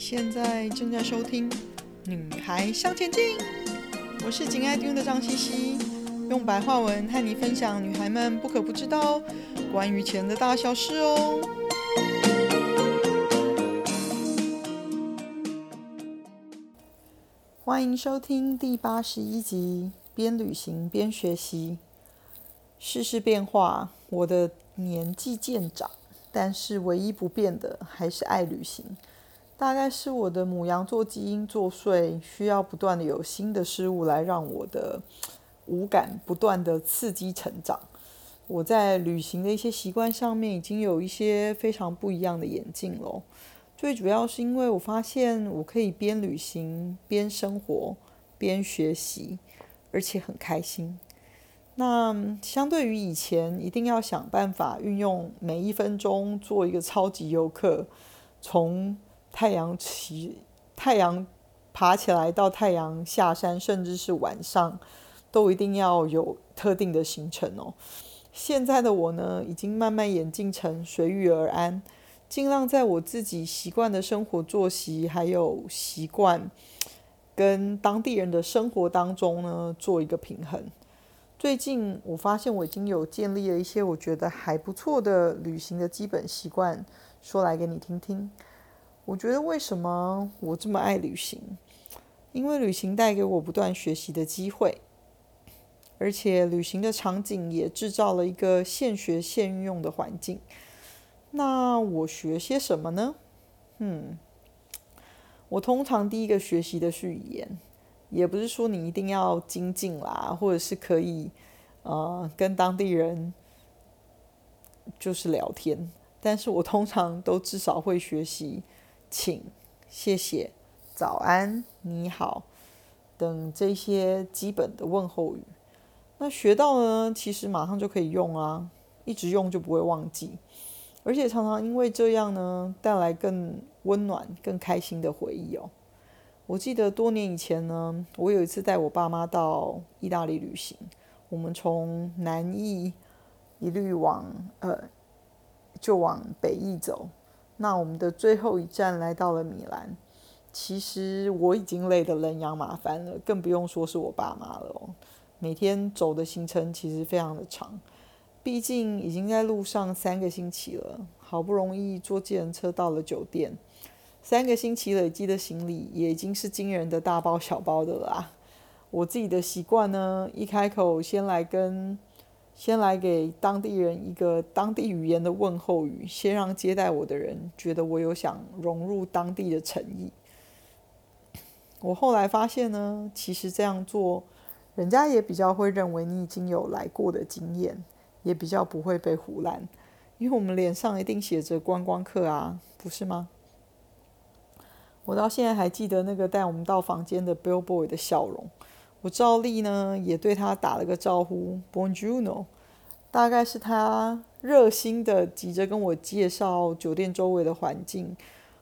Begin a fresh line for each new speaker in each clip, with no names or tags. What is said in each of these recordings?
现在正在收听《女孩向前进》，我是紧爱听的张茜茜，用白话文和你分享女孩们不可不知道关于钱的大小事哦。欢迎收听第八十一集，边旅行边学习。世事变化，我的年纪渐长，但是唯一不变的还是爱旅行。大概是我的母羊座基因作祟，需要不断的有新的事物来让我的五感不断的刺激成长。我在旅行的一些习惯上面已经有一些非常不一样的演进了。最主要是因为我发现我可以边旅行边生活边学习，而且很开心。那相对于以前，一定要想办法运用每一分钟做一个超级游客，从太阳起，太阳爬起来到太阳下山，甚至是晚上，都一定要有特定的行程哦。现在的我呢，已经慢慢演进成随遇而安，尽量在我自己习惯的生活作息，还有习惯跟当地人的生活当中呢，做一个平衡。最近我发现我已经有建立了一些我觉得还不错的旅行的基本习惯，说来给你听听。我觉得为什么我这么爱旅行？因为旅行带给我不断学习的机会，而且旅行的场景也制造了一个现学现用的环境。那我学些什么呢？嗯，我通常第一个学习的是语言，也不是说你一定要精进啦，或者是可以呃跟当地人就是聊天，但是我通常都至少会学习。请、谢谢、早安、你好等这些基本的问候语，那学到呢，其实马上就可以用啊，一直用就不会忘记，而且常常因为这样呢，带来更温暖、更开心的回忆哦。我记得多年以前呢，我有一次带我爸妈到意大利旅行，我们从南义一律往呃，就往北翼走。那我们的最后一站来到了米兰，其实我已经累得人仰马翻了，更不用说是我爸妈了哦。每天走的行程其实非常的长，毕竟已经在路上三个星期了，好不容易坐计程车到了酒店，三个星期累积的行李也已经是惊人的大包小包的啦。我自己的习惯呢，一开口先来跟。先来给当地人一个当地语言的问候语，先让接待我的人觉得我有想融入当地的诚意。我后来发现呢，其实这样做，人家也比较会认为你已经有来过的经验，也比较不会被唬烂，因为我们脸上一定写着观光客啊，不是吗？我到现在还记得那个带我们到房间的 bellboy 的笑容。我照例呢也对他打了个招呼，Buongiorno，大概是他热心的急着跟我介绍酒店周围的环境，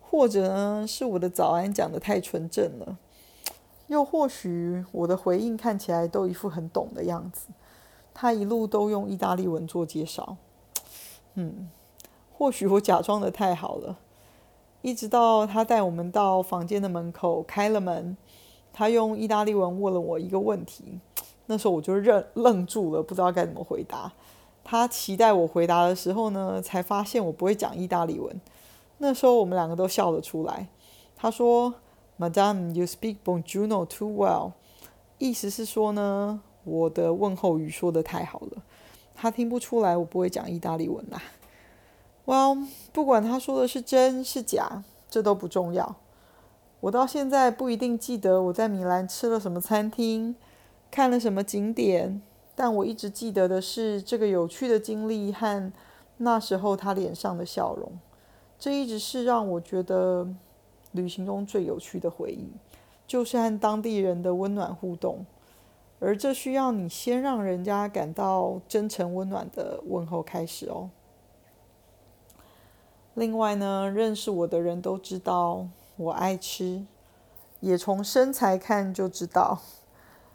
或者呢是我的早安讲的太纯正了，又或许我的回应看起来都一副很懂的样子，他一路都用意大利文做介绍，嗯，或许我假装的太好了，一直到他带我们到房间的门口开了门。他用意大利文问了我一个问题，那时候我就愣愣住了，不知道该怎么回答。他期待我回答的时候呢，才发现我不会讲意大利文。那时候我们两个都笑了出来。他说：“Madam, you speak Buongiorno too well。”意思是说呢，我的问候语说得太好了，他听不出来我不会讲意大利文啦。Well，不管他说的是真是假，这都不重要。我到现在不一定记得我在米兰吃了什么餐厅，看了什么景点，但我一直记得的是这个有趣的经历和那时候他脸上的笑容。这一直是让我觉得旅行中最有趣的回忆，就是和当地人的温暖互动，而这需要你先让人家感到真诚温暖的问候开始哦。另外呢，认识我的人都知道。我爱吃，也从身材看就知道。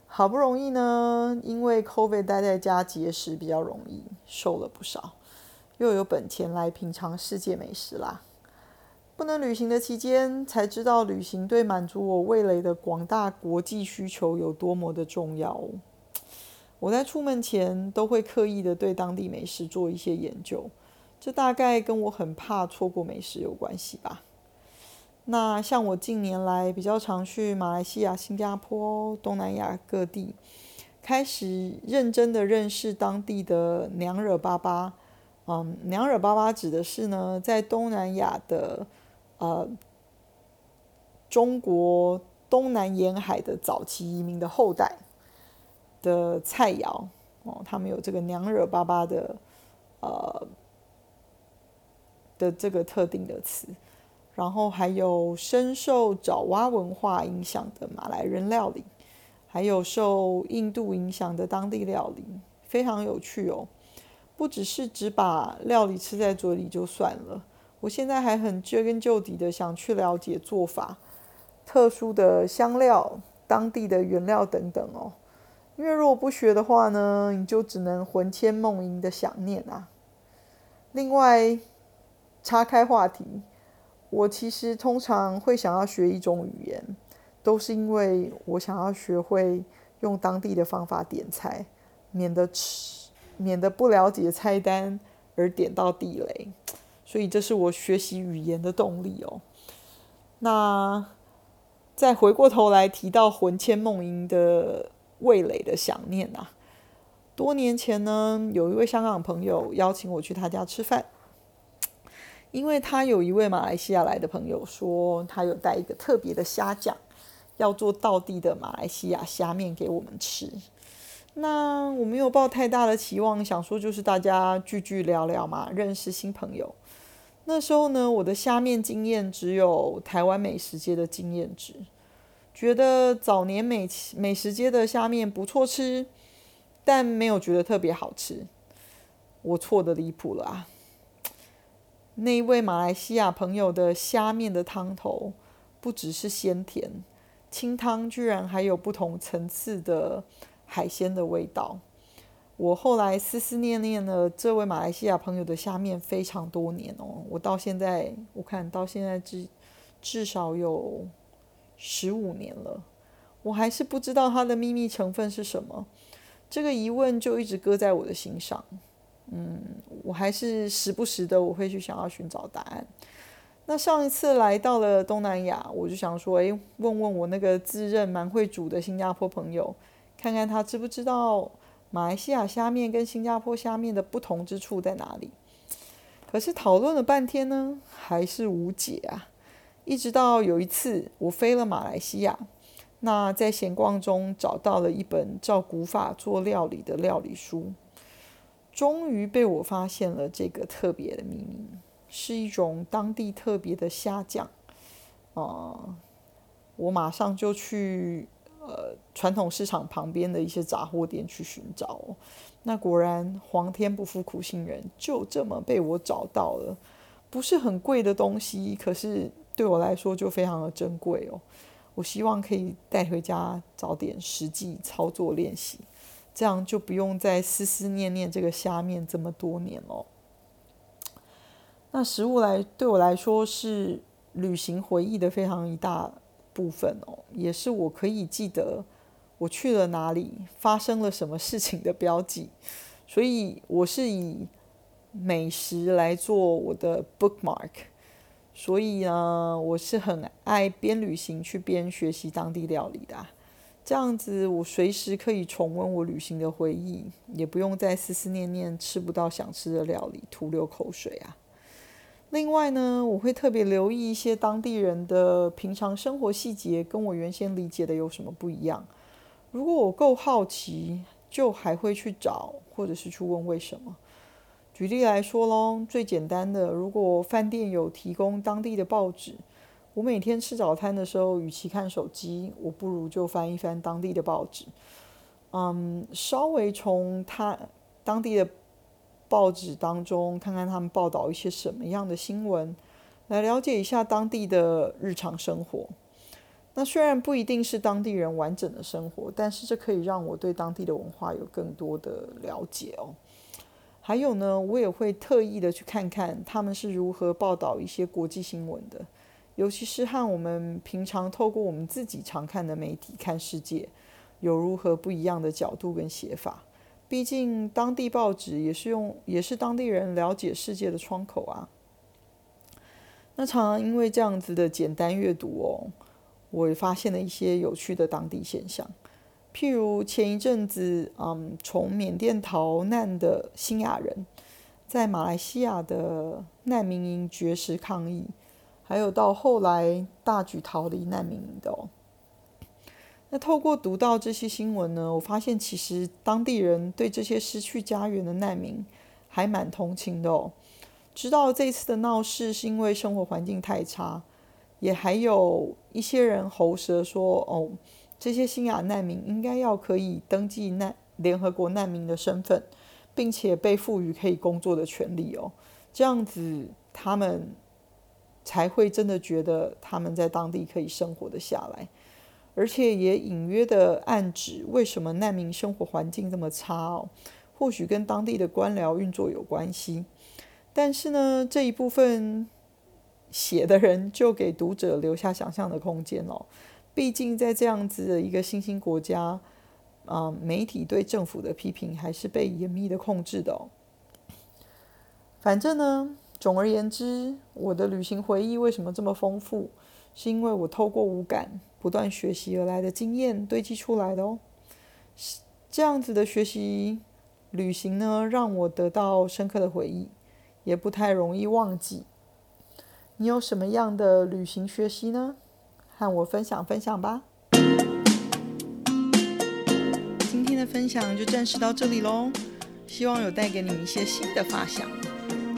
好不容易呢，因为 COVID 待在家节食比较容易，瘦了不少，又有本钱来品尝世界美食啦。不能旅行的期间，才知道旅行对满足我味蕾的广大国际需求有多么的重要。我在出门前都会刻意的对当地美食做一些研究，这大概跟我很怕错过美食有关系吧。那像我近年来比较常去马来西亚、新加坡、东南亚各地，开始认真的认识当地的娘惹爸爸。嗯，娘惹爸爸指的是呢，在东南亚的。呃，中国东南沿海的早期移民的后代的菜肴哦，他们有这个娘惹爸爸的呃的这个特定的词，然后还有深受爪哇文化影响的马来人料理，还有受印度影响的当地料理，非常有趣哦。不只是只把料理吃在嘴里就算了。我现在还很追根究底的想去了解做法、特殊的香料、当地的原料等等哦，因为如果不学的话呢，你就只能魂牵梦萦的想念啊。另外，岔开话题，我其实通常会想要学一种语言，都是因为我想要学会用当地的方法点菜，免得吃，免得不了解菜单而点到地雷。所以这是我学习语言的动力哦。那再回过头来提到魂牵梦萦的味蕾的想念啊，多年前呢，有一位香港朋友邀请我去他家吃饭，因为他有一位马来西亚来的朋友说，他有带一个特别的虾酱，要做道地的马来西亚虾面给我们吃。那我没有抱太大的期望，想说就是大家聚聚聊聊嘛，认识新朋友。那时候呢，我的虾面经验只有台湾美食街的经验值，觉得早年美美食街的虾面不错吃，但没有觉得特别好吃。我错得离谱了啊！那一位马来西亚朋友的虾面的汤头不只是鲜甜，清汤居然还有不同层次的海鲜的味道。我后来思思念念了这位马来西亚朋友的虾面非常多年哦，我到现在我看到现在至至少有十五年了，我还是不知道它的秘密成分是什么，这个疑问就一直搁在我的心上。嗯，我还是时不时的我会去想要寻找答案。那上一次来到了东南亚，我就想说，诶，问问我那个自认蛮会煮的新加坡朋友，看看他知不知道。马来西亚虾面跟新加坡虾面的不同之处在哪里？可是讨论了半天呢，还是无解啊！一直到有一次我飞了马来西亚，那在闲逛中找到了一本照古法做料理的料理书，终于被我发现了这个特别的秘密，是一种当地特别的虾酱。哦、呃，我马上就去。呃，传统市场旁边的一些杂货店去寻找，那果然皇天不负苦心人，就这么被我找到了。不是很贵的东西，可是对我来说就非常的珍贵哦。我希望可以带回家，早点实际操作练习，这样就不用再思思念念这个虾面这么多年了。那食物来对我来说是旅行回忆的非常一大。部分哦，也是我可以记得我去了哪里，发生了什么事情的标记，所以我是以美食来做我的 bookmark，所以呢，我是很爱边旅行去边学习当地料理的，这样子我随时可以重温我旅行的回忆，也不用再思思念念吃不到想吃的料理，徒流口水啊。另外呢，我会特别留意一些当地人的平常生活细节，跟我原先理解的有什么不一样。如果我够好奇，就还会去找，或者是去问为什么。举例来说喽，最简单的，如果饭店有提供当地的报纸，我每天吃早餐的时候，与其看手机，我不如就翻一翻当地的报纸。嗯，稍微从他当地的。报纸当中看看他们报道一些什么样的新闻，来了解一下当地的日常生活。那虽然不一定是当地人完整的生活，但是这可以让我对当地的文化有更多的了解哦。还有呢，我也会特意的去看看他们是如何报道一些国际新闻的，尤其是和我们平常透过我们自己常看的媒体看世界，有如何不一样的角度跟写法。毕竟当地报纸也是用，也是当地人了解世界的窗口啊。那常常因为这样子的简单阅读哦，我也发现了一些有趣的当地现象。譬如前一阵子，嗯，从缅甸逃难的新亚人，在马来西亚的难民营绝食抗议，还有到后来大举逃离难民营的哦。那透过读到这些新闻呢，我发现其实当地人对这些失去家园的难民还蛮同情的哦。知道这次的闹事是因为生活环境太差，也还有一些人喉舌说哦。这些新亚难民应该要可以登记难联合国难民的身份，并且被赋予可以工作的权利哦，这样子他们才会真的觉得他们在当地可以生活得下来，而且也隐约的暗指为什么难民生活环境这么差哦，或许跟当地的官僚运作有关系，但是呢，这一部分写的人就给读者留下想象的空间哦。毕竟，在这样子的一个新兴国家，啊、媒体对政府的批评还是被严密的控制的哦。反正呢，总而言之，我的旅行回忆为什么这么丰富？是因为我透过五感不断学习而来的经验堆积出来的哦。这样子的学习旅行呢，让我得到深刻的回忆，也不太容易忘记。你有什么样的旅行学习呢？和我分享分享吧。今天的分享就暂时到这里喽，希望有带给你一些新的发想。